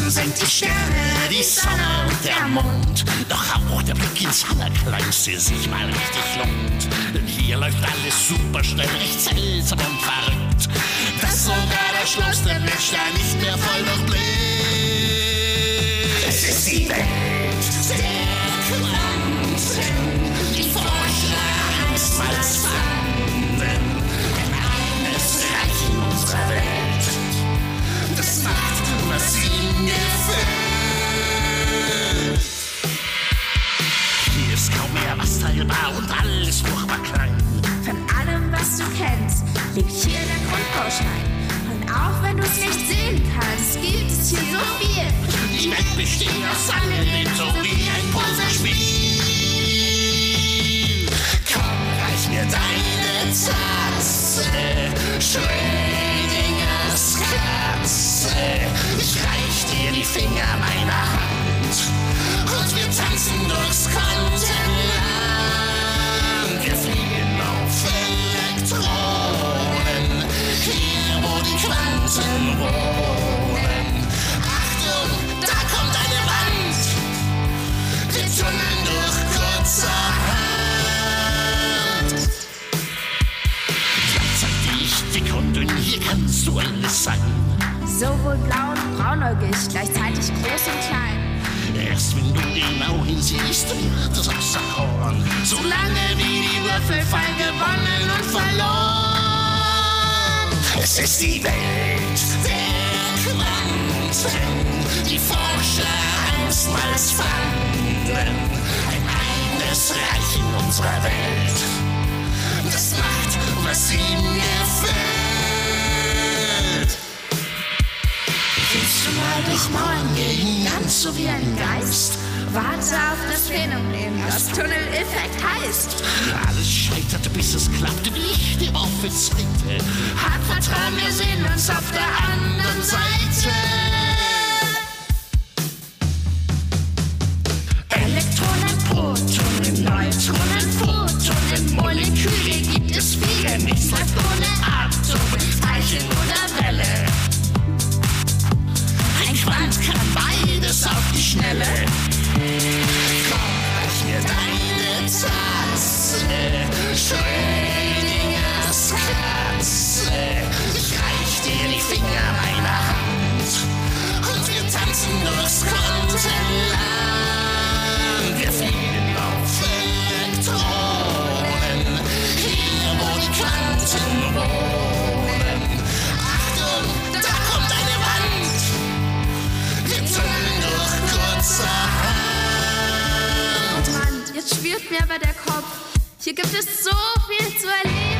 Draußen sind die Sterne, die Sonne und der Mond. Doch auch der Blick ins Allerkleinste sich mal richtig lohnt. Denn hier läuft alles super schnell, echt seltsam und verrückt. Dass sogar der schlauste Mensch da nicht mehr voll durchblickt. Was teilbar und alles furchtbar klein. Von allem, was du kennst, liegt hier der Grundbaustein. Und auch wenn du es nicht sehen kannst, gibt es hier so viel. Die Welt besteht aus Elementen, so wie ein Puzzlespiel. Komm, reich mir deine Tasse, Schrödingers Katze. Ich reich dir die Finger meiner Hand wohnen. Achtung, da kommt eine Wand. Wir tunneln durch kurzerhand. Gleichzeitig dick und hier kannst du alles sein. Sowohl blau und braunäugig, gleichzeitig groß und klein. Erst wenn du genau hinsiehst, wird es außer Korn. Solange wie die Würfel fallen, gewonnen und verloren. Es ist die Welt der Quanten, die Forscher einstmals fanden. Ein eines Reich in unserer Welt, das macht, was ihm gefällt. Willst du mal durch Mauern gehen, ganz so wie ein Geist? Warte auf das Phänomen, das Tunneleffekt heißt. Alles scheitert, bis es klappt, wie ich dir prophezeite. Vertrauen, wir sehen uns auf der anderen Seite. Elektronen, Protonen, Neutronen, Photonen, Moleküle gibt es viele, nichts läuft ohne Atome, Teilchen oder Welle. Ein Quant kann beides auf die Schnelle. Komm, reich mir deine Tasse, Schrödingers Finger meiner Hand und wir tanzen durchs Kontinent. Wir fliegen auf Elektronen, hier wo die Quanten wohnen. Achtung, da kommt eine Wand. Wir tunneln durch kurzerhand. Oh Mann, jetzt schwirrt mir aber der Kopf. Hier gibt es so viel zu erleben.